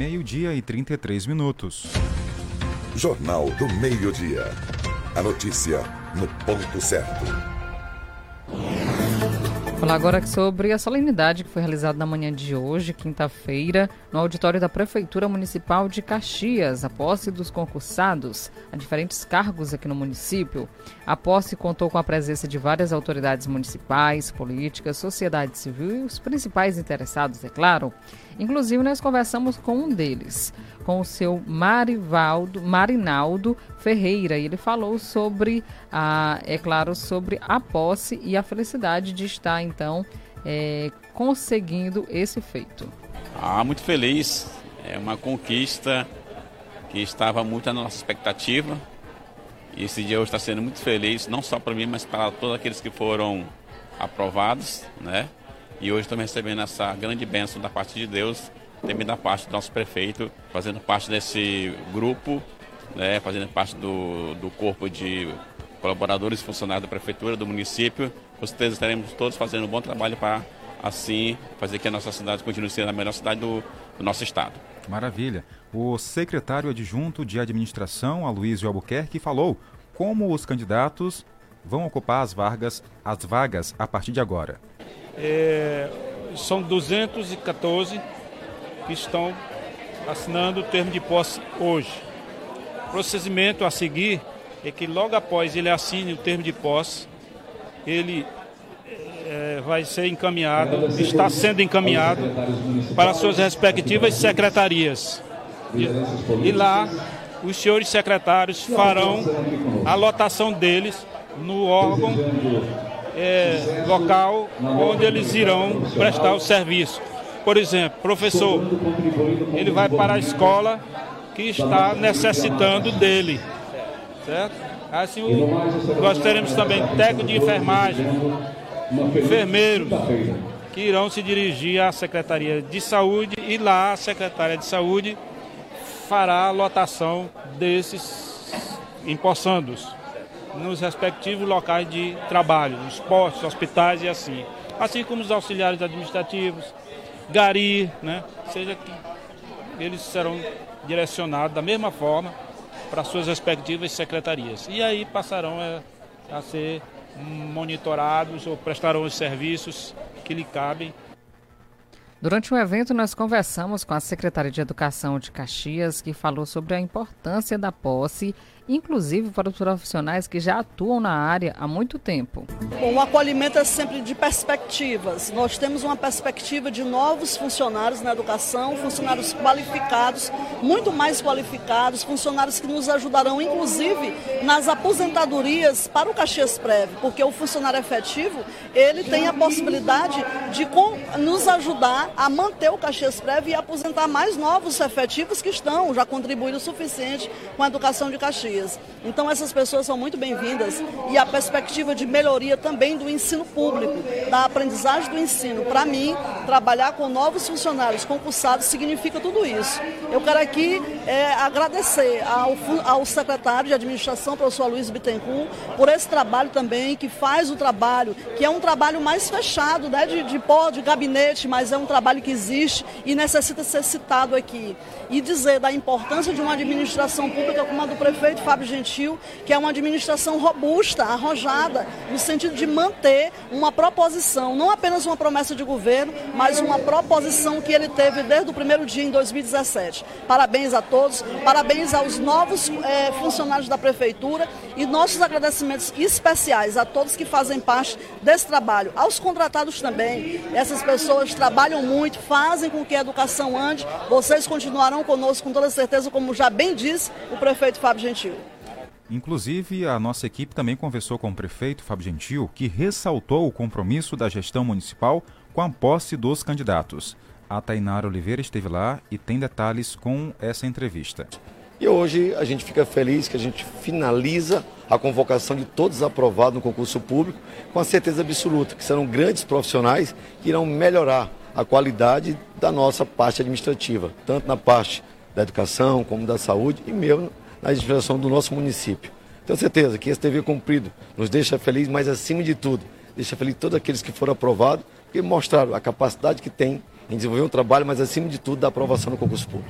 Meio-dia e 33 minutos. Jornal do Meio-Dia. A notícia no ponto certo. Falar agora sobre a solenidade que foi realizada na manhã de hoje, quinta-feira, no auditório da Prefeitura Municipal de Caxias, a posse dos concursados a diferentes cargos aqui no município. A posse contou com a presença de várias autoridades municipais, políticas, sociedade civil e os principais interessados, é claro. Inclusive, nós conversamos com um deles, com o seu Marivaldo, Marinaldo Ferreira, e ele falou sobre, a, é claro, sobre a posse e a felicidade de estar, então, é, conseguindo esse feito. Ah, muito feliz. É uma conquista que estava muito na nossa expectativa. E esse dia hoje está sendo muito feliz, não só para mim, mas para todos aqueles que foram aprovados, né? E hoje estamos recebendo essa grande bênção da parte de Deus, também da parte do nosso prefeito, fazendo parte desse grupo, né, fazendo parte do, do corpo de colaboradores e funcionários da prefeitura, do município. Com certeza estaremos todos fazendo um bom trabalho para, assim, fazer que a nossa cidade continue sendo a melhor cidade do, do nosso estado. Maravilha. O secretário adjunto de administração, Aloysio Albuquerque, falou como os candidatos vão ocupar as vagas, as vagas a partir de agora. É, são 214 que estão assinando o termo de posse hoje. O procedimento a seguir é que logo após ele assine o termo de posse, ele é, vai ser encaminhado, está sendo encaminhado para suas respectivas secretarias. E, e lá os senhores secretários farão a lotação deles no órgão é, local onde eles irão prestar o serviço. Por exemplo, professor, ele vai para a escola que está necessitando dele, certo? Assim, o, nós teremos também técnico de enfermagem, enfermeiros, que irão se dirigir à Secretaria de Saúde e lá a Secretaria de Saúde fará a lotação desses empossandos nos respectivos locais de trabalho, nos postos, hospitais e assim. Assim como os auxiliares administrativos, gari, né? seja que eles serão direcionados da mesma forma para suas respectivas secretarias. E aí passarão a, a ser monitorados ou prestarão os serviços que lhe cabem Durante o evento, nós conversamos com a secretária de Educação de Caxias, que falou sobre a importância da posse inclusive para os profissionais que já atuam na área há muito tempo. O acolhimento é sempre de perspectivas. Nós temos uma perspectiva de novos funcionários na educação, funcionários qualificados, muito mais qualificados, funcionários que nos ajudarão, inclusive, nas aposentadorias para o Caxias Prévio, porque o funcionário efetivo, ele tem a possibilidade de nos ajudar a manter o Caxias Prévio e aposentar mais novos efetivos que estão já contribuindo o suficiente com a educação de Caxias Então essas pessoas são muito bem-vindas e a perspectiva de melhoria também do ensino público, da aprendizagem do ensino. Para mim, trabalhar com novos funcionários concursados significa tudo isso. Eu quero aqui é, agradecer ao, ao secretário de administração, professor Luiz Bittencourt, por esse trabalho também, que faz o trabalho, que é um trabalho mais fechado, né, de, de pó, de gabinete, mas é um trabalho que existe e necessita ser citado aqui. E dizer da importância de uma administração pública como a do prefeito Fábio Gentil, que é uma administração robusta, arrojada, no sentido de manter uma proposição, não apenas uma promessa de governo, mas uma proposição que ele teve desde o primeiro dia em 2017. Parabéns a todos, parabéns aos novos é, funcionários da prefeitura e nossos agradecimentos especiais a todos que fazem parte desse trabalho, aos contratados também. Essas pessoas trabalham muito, fazem com que a educação ande. Vocês continuarão conosco com toda certeza, como já bem disse o prefeito Fábio Gentil. Inclusive, a nossa equipe também conversou com o prefeito Fábio Gentil, que ressaltou o compromisso da gestão municipal com a posse dos candidatos. A Tainara Oliveira esteve lá e tem detalhes com essa entrevista. E hoje a gente fica feliz que a gente finaliza a convocação de todos aprovados no concurso público com a certeza absoluta que serão grandes profissionais que irão melhorar a qualidade da nossa parte administrativa, tanto na parte da educação como da saúde e mesmo na administração do nosso município. Tenho certeza que esse dever cumprido nos deixa feliz, mas acima de tudo, deixa feliz todos aqueles que foram aprovados, que mostraram a capacidade que têm em desenvolver um trabalho, mas acima de tudo da aprovação no concurso público.